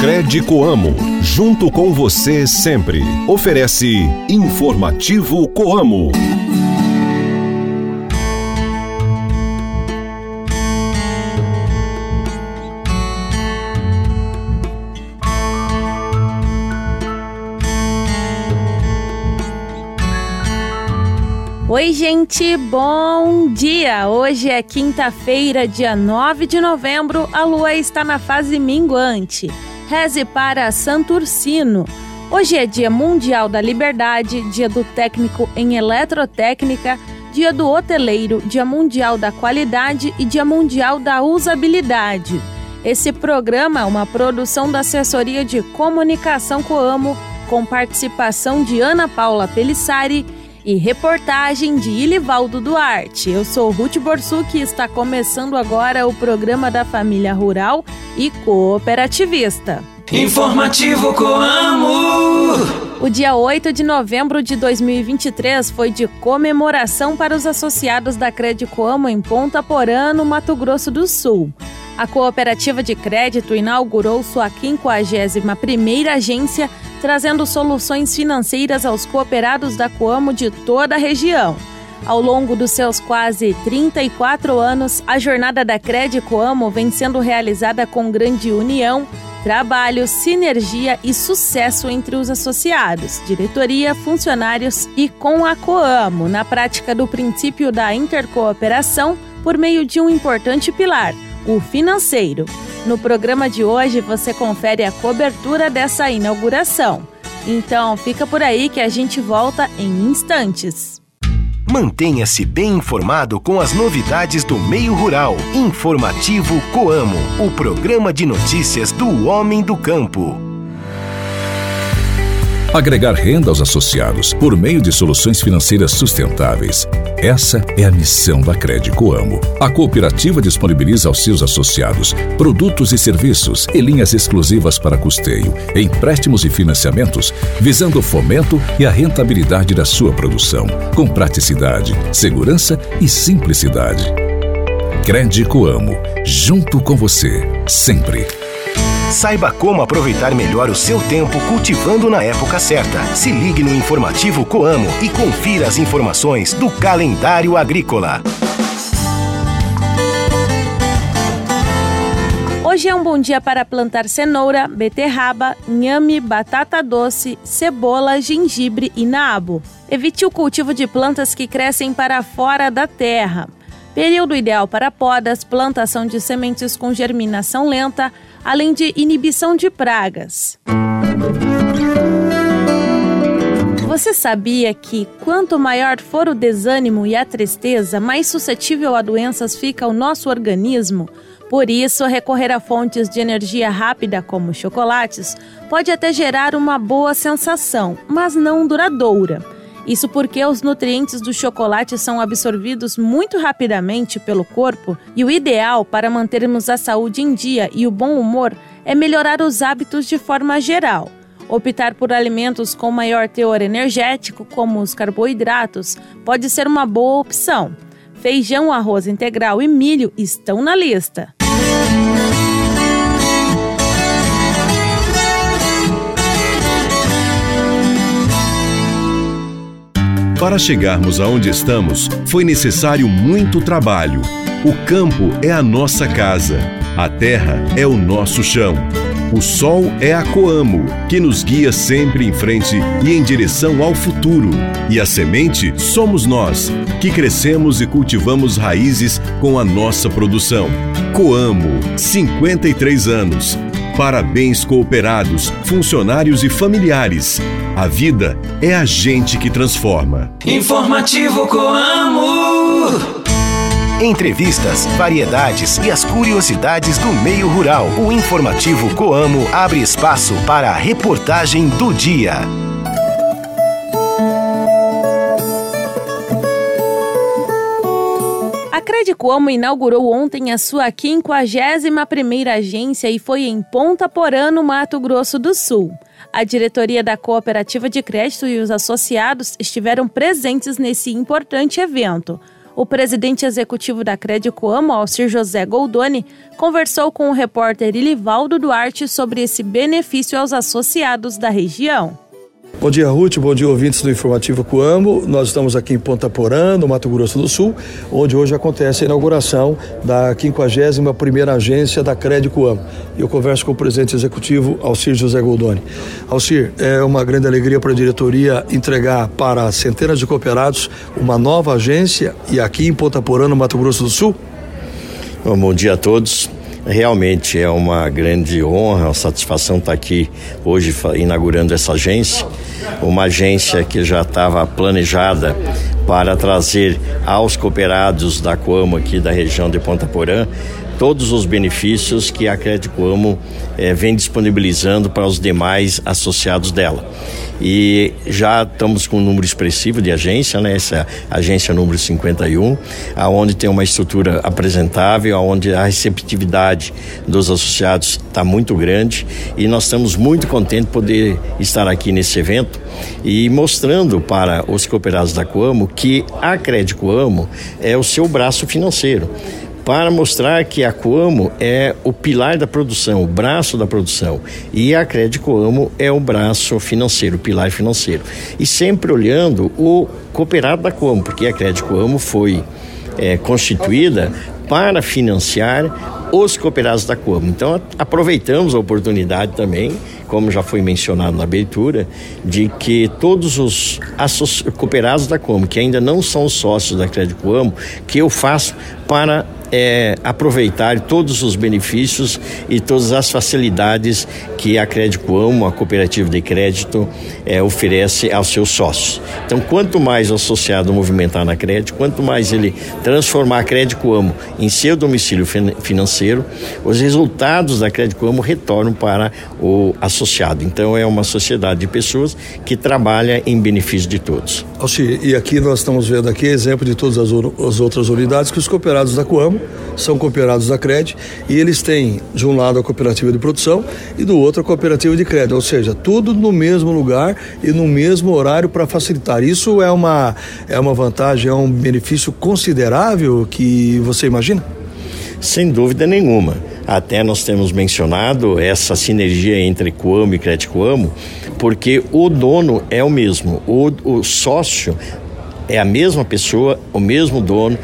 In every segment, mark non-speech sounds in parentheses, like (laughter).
Cred Coamo, junto com você sempre. Oferece Informativo Coamo. Oi, gente, bom dia! Hoje é quinta-feira, dia 9 de novembro, a lua está na fase minguante. Reze para Santursino. Hoje é Dia Mundial da Liberdade, Dia do Técnico em Eletrotécnica, Dia do Hoteleiro, Dia Mundial da Qualidade e Dia Mundial da Usabilidade. Esse programa é uma produção da Assessoria de Comunicação Coamo, com participação de Ana Paula Pelissari e reportagem de Ilivaldo Duarte. Eu sou Ruth Borsuk e está começando agora o programa da família rural e cooperativista. Informativo Coamo! O dia 8 de novembro de 2023 foi de comemoração para os associados da Crédito Coamo em Ponta Porã, no Mato Grosso do Sul. A cooperativa de crédito inaugurou sua 51ª agência trazendo soluções financeiras aos cooperados da Coamo de toda a região. Ao longo dos seus quase 34 anos, a jornada da Cred Coamo vem sendo realizada com grande união, trabalho, sinergia e sucesso entre os associados, diretoria, funcionários e com a Coamo, na prática do princípio da intercooperação por meio de um importante pilar, o financeiro. No programa de hoje você confere a cobertura dessa inauguração. Então fica por aí que a gente volta em instantes. Mantenha-se bem informado com as novidades do meio rural. Informativo Coamo, o programa de notícias do homem do campo. Agregar renda aos associados por meio de soluções financeiras sustentáveis. Essa é a missão da Crédito Amo. A cooperativa disponibiliza aos seus associados produtos e serviços e linhas exclusivas para custeio, empréstimos e financiamentos, visando o fomento e a rentabilidade da sua produção, com praticidade, segurança e simplicidade. Crédito Amo, junto com você, sempre. Saiba como aproveitar melhor o seu tempo cultivando na época certa. Se ligue no informativo Coamo e confira as informações do calendário agrícola. Hoje é um bom dia para plantar cenoura, beterraba, nhame, batata doce, cebola, gengibre e nabo. Evite o cultivo de plantas que crescem para fora da terra. Período ideal para podas, plantação de sementes com germinação lenta, além de inibição de pragas. Você sabia que quanto maior for o desânimo e a tristeza, mais suscetível a doenças fica o nosso organismo? Por isso, recorrer a fontes de energia rápida como chocolates pode até gerar uma boa sensação, mas não duradoura. Isso porque os nutrientes do chocolate são absorvidos muito rapidamente pelo corpo e o ideal para mantermos a saúde em dia e o bom humor é melhorar os hábitos de forma geral. Optar por alimentos com maior teor energético, como os carboidratos, pode ser uma boa opção. Feijão, arroz integral e milho estão na lista. Para chegarmos aonde estamos, foi necessário muito trabalho. O campo é a nossa casa, a terra é o nosso chão. O sol é a Coamo, que nos guia sempre em frente e em direção ao futuro. E a semente somos nós, que crescemos e cultivamos raízes com a nossa produção. Coamo, 53 anos. Parabéns cooperados, funcionários e familiares. A vida é a gente que transforma. Informativo Coamo. Entrevistas, variedades e as curiosidades do meio rural. O informativo Coamo abre espaço para a reportagem do dia. A Credicoamo inaugurou ontem a sua 51ª agência e foi em Ponta Porã, no Mato Grosso do Sul. A diretoria da Cooperativa de Crédito e os associados estiveram presentes nesse importante evento. O presidente executivo da Credicoamo, Alcir José Goldoni, conversou com o repórter Ilivaldo Duarte sobre esse benefício aos associados da região. Bom dia, Ruth. Bom dia, ouvintes do Informativo Coamo. Nós estamos aqui em Ponta Porã, no Mato Grosso do Sul, onde hoje acontece a inauguração da 51ª agência da Cred Coamo. Eu converso com o presidente executivo, Alcir José Goldoni. Alcir, é uma grande alegria para a diretoria entregar para centenas de cooperados uma nova agência e aqui em Ponta Porã, no Mato Grosso do Sul? Bom, bom dia a todos. Realmente é uma grande honra, uma satisfação estar aqui hoje inaugurando essa agência, uma agência que já estava planejada para trazer aos cooperados da Coamo aqui da região de Ponta Porã todos os benefícios que a Crédito Amo eh, vem disponibilizando para os demais associados dela. E já estamos com um número expressivo de agência, né? Essa agência número 51, aonde tem uma estrutura apresentável, aonde a receptividade dos associados está muito grande e nós estamos muito contentes de poder estar aqui nesse evento e mostrando para os cooperados da Coamo que a Crédito Coamo é o seu braço financeiro para mostrar que a Coamo é o pilar da produção, o braço da produção, e a Crédito Coamo é o braço financeiro, o pilar financeiro. E sempre olhando o cooperado da Coamo, porque a Crédito Coamo foi é, constituída para financiar os cooperados da Coamo. Então, aproveitamos a oportunidade também, como já foi mencionado na abertura, de que todos os cooperados da Coamo, que ainda não são sócios da Crédito Coamo, que eu faço para é, aproveitar todos os benefícios e todas as facilidades que a Crédito Amo, a cooperativa de crédito, é, oferece aos seus sócios. Então, quanto mais o associado movimentar na crédito, quanto mais ele transformar a Crédito Amo em seu domicílio financeiro, os resultados da Crédito Amo retornam para o associado. Então, é uma sociedade de pessoas que trabalha em benefício de todos. Alci, e aqui nós estamos vendo aqui exemplo de todas as, as outras unidades que os cooperados da Coamo são cooperados da CRED e eles têm, de um lado, a cooperativa de produção e do outro a cooperativa de crédito, ou seja, tudo no mesmo lugar e no mesmo horário para facilitar. Isso é uma, é uma vantagem, é um benefício considerável que você imagina? Sem dúvida nenhuma. Até nós temos mencionado essa sinergia entre Coamo e Crédito Coamo, porque o dono é o mesmo, o, o sócio é a mesma pessoa, o mesmo dono,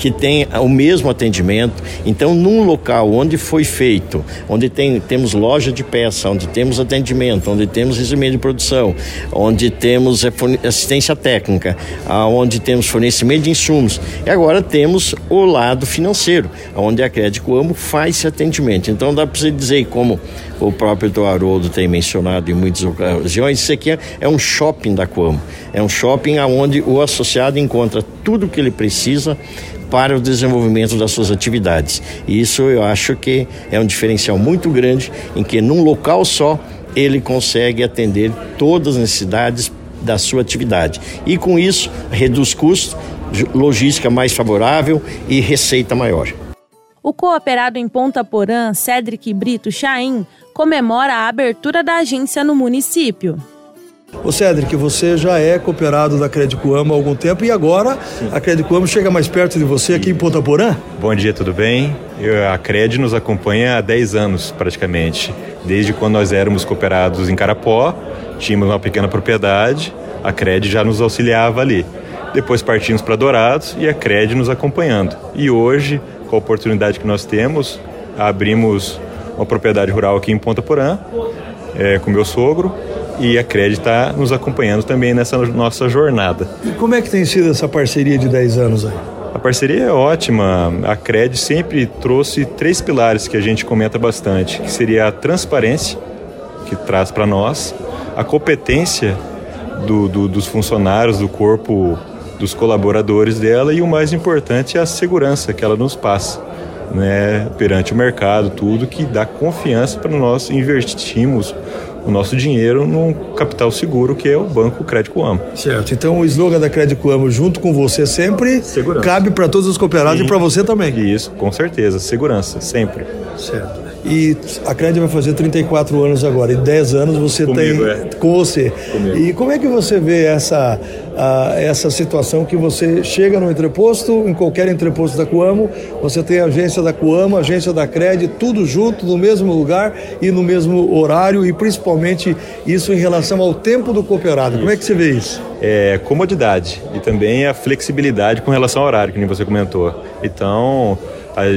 que tem o mesmo atendimento. Então, num local onde foi feito, onde tem, temos loja de peça, onde temos atendimento, onde temos recebimento de produção, onde temos é, assistência técnica, onde temos fornecimento de insumos, e agora temos o lado financeiro, onde a Crédito Amo faz esse atendimento. Então, dá para você dizer como o próprio Haroldo tem mencionado em muitas ocasiões, isso aqui é, é um shopping da Coamo. É um shopping onde o associado encontra tudo o que ele precisa para o desenvolvimento das suas atividades. E isso eu acho que é um diferencial muito grande em que num local só ele consegue atender todas as necessidades da sua atividade. E com isso reduz custo, logística mais favorável e receita maior. O cooperado em Ponta Porã, Cedric Brito Chaim, comemora a abertura da agência no município. Ô Cedric, você já é cooperado da Credicoamo há algum tempo e agora Sim. a Credicoamo chega mais perto de você aqui em Ponta Porã? Bom dia, tudo bem? Eu, a Cred nos acompanha há 10 anos praticamente. Desde quando nós éramos cooperados em Carapó, tínhamos uma pequena propriedade, a Cred já nos auxiliava ali. Depois partimos para Dourados e a Cred nos acompanhando. E hoje, com a oportunidade que nós temos, abrimos uma propriedade rural aqui em Ponta Porã, é, com meu sogro, e a Cred está nos acompanhando também nessa nossa jornada. E como é que tem sido essa parceria de 10 anos aí? A parceria é ótima. A Cred sempre trouxe três pilares que a gente comenta bastante, que seria a transparência, que traz para nós, a competência do, do, dos funcionários, do corpo, dos colaboradores dela e o mais importante é a segurança que ela nos passa. Né, perante o mercado, tudo que dá confiança para nós investirmos o nosso dinheiro num capital seguro que é o Banco Crédito Amo. Certo. Então o slogan da Crédito Amo junto com você sempre segurança. cabe para todos os cooperados Sim. e para você também. Isso, com certeza. Segurança, sempre. Certo. E a Crédito vai fazer 34 anos agora, e 10 anos você Comigo, tem é. com você. Comigo. E como é que você vê essa, a, essa situação que você chega no entreposto, em qualquer entreposto da Coamo, você tem a agência da Coamo, a agência da Crédito, tudo junto, no mesmo lugar e no mesmo horário, e principalmente isso em relação ao tempo do cooperado. Como é que você vê isso? É, comodidade e também a flexibilidade com relação ao horário, que nem você comentou. Então,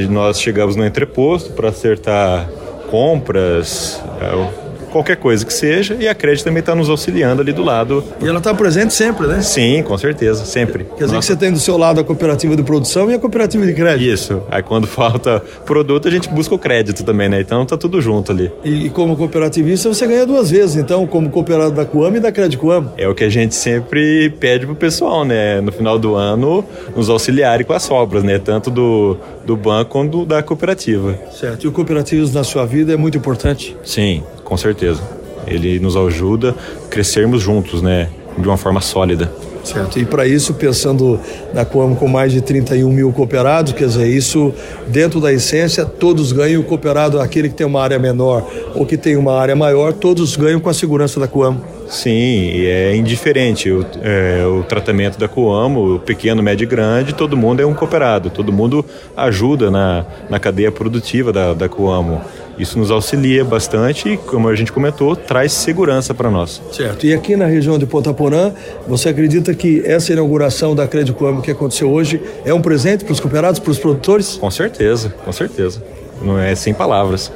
nós chegamos no entreposto para acertar compras, é, qualquer coisa que seja, e a crédito também está nos auxiliando ali do lado. E ela está presente sempre, né? Sim, com certeza, sempre. Quer dizer que Nossa, você tem do seu lado a cooperativa de produção e a cooperativa de crédito. Isso. Aí quando (laughs) falta produto, a gente busca o crédito também, né? Então tá tudo junto ali. E, e como cooperativista você ganha duas vezes, então, como cooperado da Coamo e da Crédito Coamo. É o que a gente sempre pede pro pessoal, né? No final do ano, nos auxiliarem com as sobras, né? Tanto do, do banco quanto da cooperativa. Certo. E o cooperativismo na sua vida é muito importante. Sim, com certeza. Ele nos ajuda a crescermos juntos, né? De uma forma sólida. Certo. E para isso, pensando na Coamo com mais de 31 mil cooperados, quer dizer, isso dentro da essência, todos ganham. O cooperado, aquele que tem uma área menor ou que tem uma área maior, todos ganham com a segurança da Coamo. Sim, e é indiferente o, é, o tratamento da Coamo, o pequeno, médio e grande, todo mundo é um cooperado, todo mundo ajuda na, na cadeia produtiva da, da Coamo. Isso nos auxilia bastante e, como a gente comentou, traz segurança para nós. Certo. E aqui na região de Ponta Porã, você acredita que essa inauguração da Crédito Coamo que aconteceu hoje é um presente para os cooperados, para os produtores? Com certeza, com certeza. Não é sem palavras,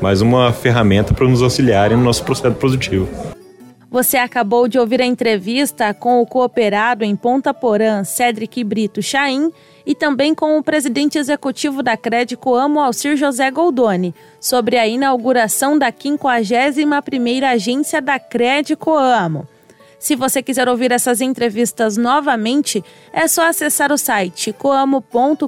mas uma ferramenta para nos auxiliarem no nosso processo produtivo. Você acabou de ouvir a entrevista com o cooperado em Ponta Porã, Cedric Brito Chaim, e também com o presidente executivo da Crédito Amo, Alcir José Goldoni, sobre a inauguração da 51ª agência da Crédito Amo. Se você quiser ouvir essas entrevistas novamente, é só acessar o site coamo.com.br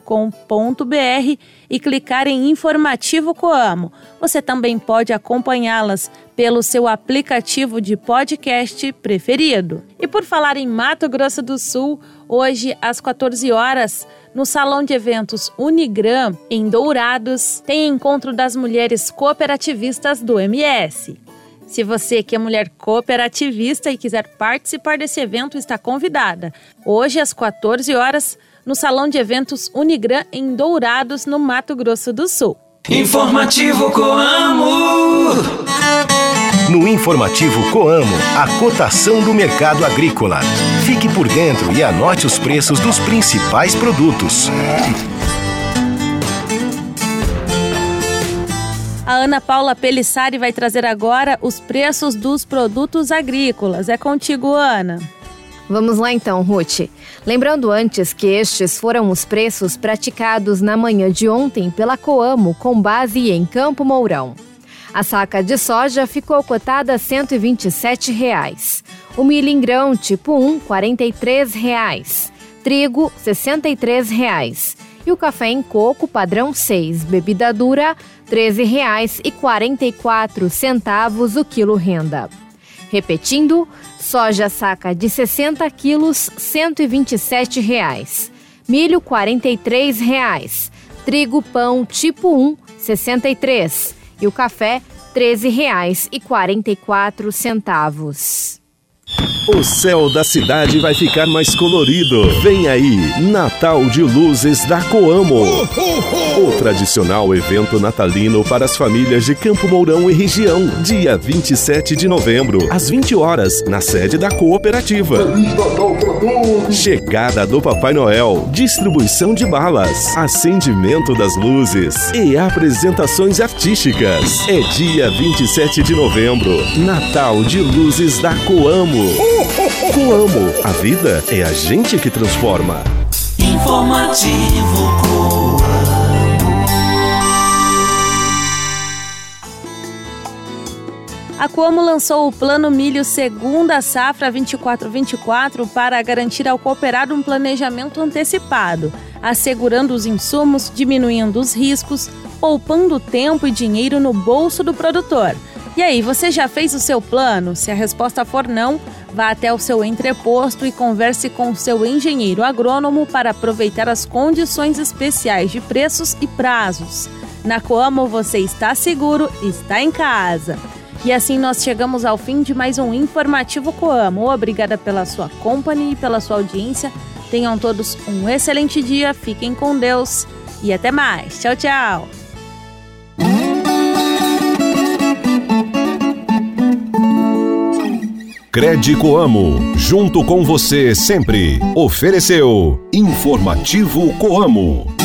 e clicar em Informativo Coamo. Você também pode acompanhá-las pelo seu aplicativo de podcast preferido. E por falar em Mato Grosso do Sul, hoje às 14 horas, no Salão de Eventos Unigram, em Dourados, tem encontro das mulheres cooperativistas do MS. Se você que é mulher cooperativista e quiser participar desse evento, está convidada. Hoje, às 14 horas, no Salão de Eventos Unigram, em Dourados, no Mato Grosso do Sul. Informativo Coamo. No informativo Coamo, a cotação do mercado agrícola. Fique por dentro e anote os preços dos principais produtos. A Ana Paula Pelissari vai trazer agora os preços dos produtos agrícolas. É contigo, Ana. Vamos lá então, Ruth. Lembrando antes que estes foram os preços praticados na manhã de ontem pela Coamo com base em Campo Mourão. A saca de soja ficou cotada a 127 reais. O milho em grão tipo 1, 43 reais. Trigo, 63 reais. E o café em coco padrão 6, bebida dura, R$ 13,44 o quilo renda. Repetindo, soja saca de 60 quilos, 127 reais. Milho, 43 reais. Trigo pão tipo 1, R$ 63. E o café, R$ 13,44. O céu da cidade vai ficar mais colorido. Vem aí, Natal de Luzes da Coamo. O tradicional evento natalino para as famílias de Campo Mourão e região. Dia 27 de novembro, às 20 horas, na sede da cooperativa. Chegada do Papai Noel, distribuição de balas, acendimento das luzes e apresentações artísticas. É dia 27 de novembro, Natal de Luzes da Coamo. Coamo, a vida é a gente que transforma. Informativo Coamo. A Coamo lançou o Plano Milho Segunda Safra 24-24 para garantir ao cooperado um planejamento antecipado, assegurando os insumos, diminuindo os riscos, poupando tempo e dinheiro no bolso do produtor. E aí, você já fez o seu plano? Se a resposta for não, vá até o seu entreposto e converse com o seu engenheiro agrônomo para aproveitar as condições especiais de preços e prazos. Na Coamo você está seguro, está em casa. E assim nós chegamos ao fim de mais um Informativo Coamo. Obrigada pela sua companhia e pela sua audiência. Tenham todos um excelente dia, fiquem com Deus e até mais. Tchau, tchau. Crédito Amo, junto com você sempre. Ofereceu Informativo Coamo.